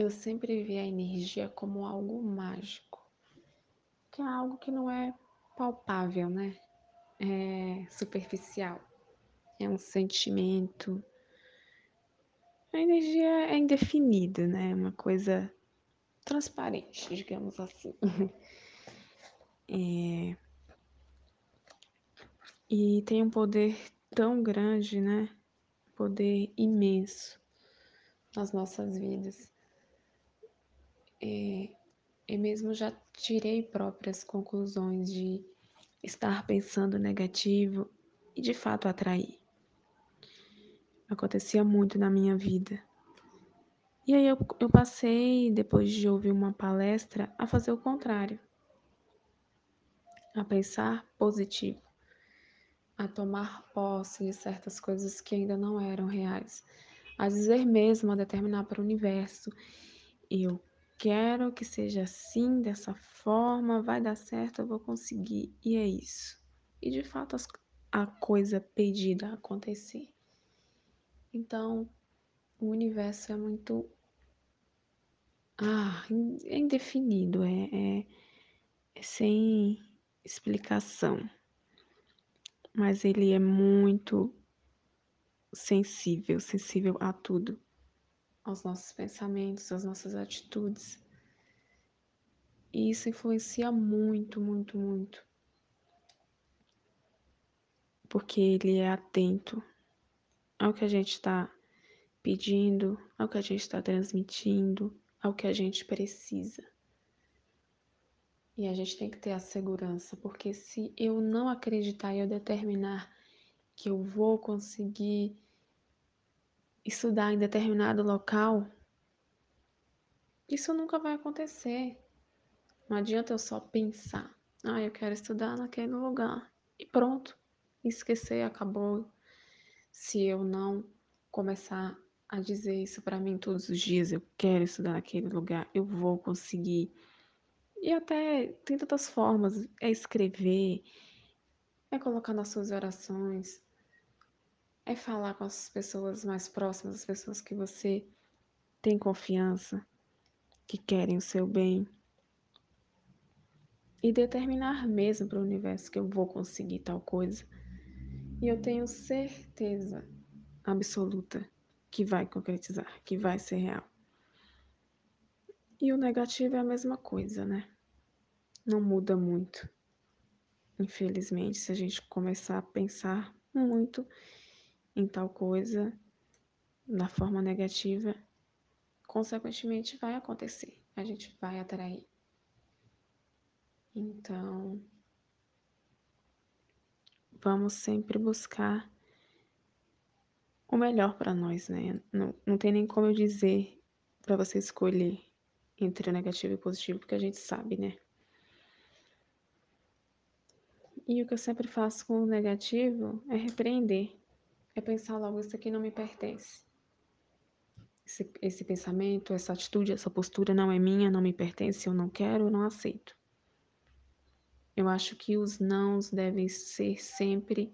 eu sempre vi a energia como algo mágico, que é algo que não é palpável, né? É superficial, é um sentimento. A energia é indefinida, né? Uma coisa transparente, digamos assim. é... E tem um poder tão grande, né? Poder imenso nas nossas vidas. É, eu mesmo já tirei próprias conclusões de estar pensando negativo e de fato atrair. Acontecia muito na minha vida. E aí eu, eu passei, depois de ouvir uma palestra, a fazer o contrário. A pensar positivo. A tomar posse de certas coisas que ainda não eram reais. A dizer mesmo, a determinar para o universo. Eu quero que seja assim, dessa forma, vai dar certo, eu vou conseguir. E é isso. E de fato a coisa pedida acontecer. Então, o universo é muito. Ah, é indefinido, é, é, é sem explicação. Mas ele é muito sensível sensível a tudo aos nossos pensamentos, às nossas atitudes. E isso influencia muito, muito, muito. Porque ele é atento ao que a gente está pedindo, ao que a gente está transmitindo, ao que a gente precisa. E a gente tem que ter a segurança, porque se eu não acreditar e eu determinar que eu vou conseguir estudar em determinado local, isso nunca vai acontecer. Não adianta eu só pensar, ah, eu quero estudar naquele lugar e pronto, esquecer, acabou. Se eu não começar a dizer isso para mim todos os dias, eu quero estudar naquele lugar, eu vou conseguir. E até tem tantas formas, é escrever, é colocar nas suas orações, é falar com as pessoas mais próximas, as pessoas que você tem confiança, que querem o seu bem. E determinar mesmo para o universo que eu vou conseguir tal coisa. E eu tenho certeza absoluta que vai concretizar, que vai ser real. E o negativo é a mesma coisa, né? Não muda muito. Infelizmente, se a gente começar a pensar muito em tal coisa da forma negativa, consequentemente vai acontecer, a gente vai atrair. Então, vamos sempre buscar o melhor para nós, né? Não, não tem nem como eu dizer para você escolher entre o negativo e o positivo, porque a gente sabe, né? E o que eu sempre faço com o negativo é repreender é pensar logo, isso aqui não me pertence. Esse, esse pensamento, essa atitude, essa postura não é minha, não me pertence, eu não quero, eu não aceito. Eu acho que os nãos devem ser sempre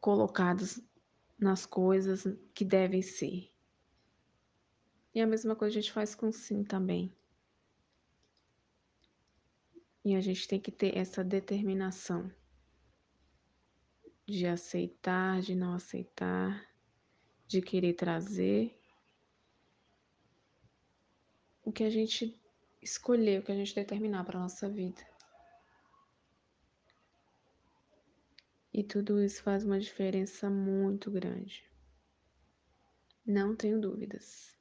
colocados nas coisas que devem ser. E a mesma coisa a gente faz com sim também. E a gente tem que ter essa determinação de aceitar, de não aceitar, de querer trazer o que a gente escolher, o que a gente determinar para a nossa vida. E tudo isso faz uma diferença muito grande. Não tenho dúvidas.